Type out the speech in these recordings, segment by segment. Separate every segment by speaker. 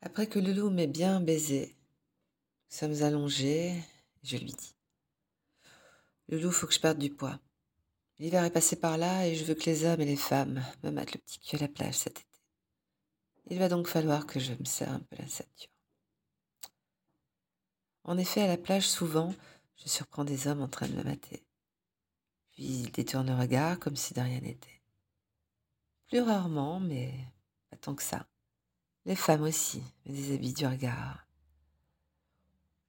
Speaker 1: Après que Loulou m'ait bien baisé, nous sommes allongés, je lui dis Loulou, faut que je perde du poids. L'hiver est passé par là et je veux que les hommes et les femmes me mettent le petit cul à la plage cet été. Il va donc falloir que je me serre un peu la ceinture. En effet, à la plage, souvent, je surprends des hommes en train de me mater. Puis ils détournent le regard comme si de rien n'était. Plus rarement, mais pas tant que ça. Les femmes aussi me déshabillent du regard.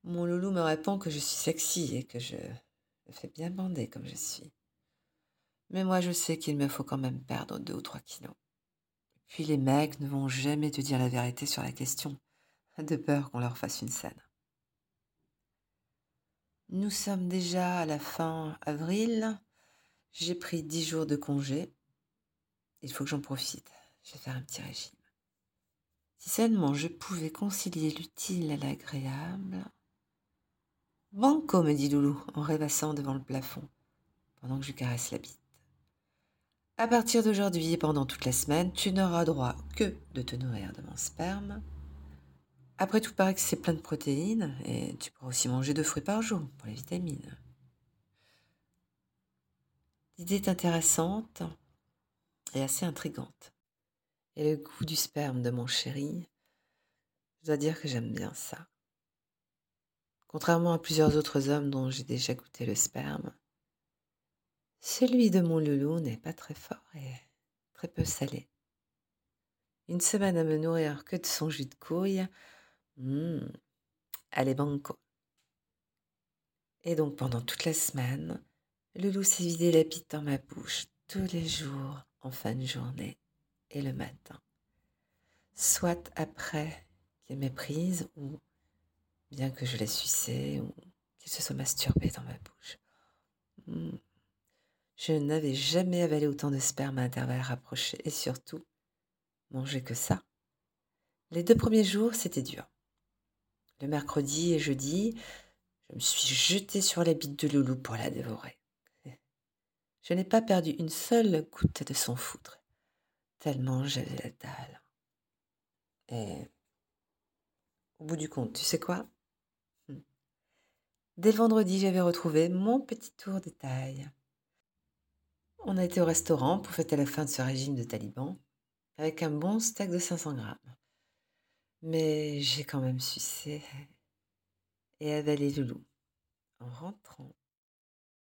Speaker 1: Mon loulou me répond que je suis sexy et que je me fais bien bander comme je suis. Mais moi, je sais qu'il me faut quand même perdre deux ou trois kilos. Puis les mecs ne vont jamais te dire la vérité sur la question, de peur qu'on leur fasse une scène. Nous sommes déjà à la fin avril. J'ai pris dix jours de congé. Il faut que j'en profite. Je vais faire un petit régime. Si seulement je pouvais concilier l'utile à l'agréable. Banco, me dit Loulou en rêvassant devant le plafond, pendant que je caresse la bite. À partir d'aujourd'hui et pendant toute la semaine, tu n'auras droit que de te nourrir de mon sperme. Après tout, paraît que c'est plein de protéines et tu pourras aussi manger deux fruits par jour pour les vitamines. L'idée est intéressante et assez intrigante. Et le goût du sperme de mon chéri, je dois dire que j'aime bien ça. Contrairement à plusieurs autres hommes dont j'ai déjà goûté le sperme, celui de mon loulou n'est pas très fort et très peu salé. Une semaine à me nourrir que de son jus de couille, mmh, allez banco. Et donc pendant toute la semaine, le loup s'est vidé la bite dans ma bouche tous les jours en fin de journée et le matin, soit après qu'il m'ait prise ou bien que je l'ai sucé ou qu'il se soit masturbé dans ma bouche. Mmh. Je n'avais jamais avalé autant de sperme à intervalles rapprochés et surtout mangé que ça. Les deux premiers jours, c'était dur. Le mercredi et jeudi, je me suis jetée sur la bite de Loulou pour la dévorer. Je n'ai pas perdu une seule goutte de son foudre tellement j'avais la dalle. Et au bout du compte, tu sais quoi? Hmm. Dès le vendredi, j'avais retrouvé mon petit tour de taille. On a été au restaurant pour fêter la fin de ce régime de taliban avec un bon steak de 500 grammes. Mais j'ai quand même sucé et avalé Loulou en rentrant.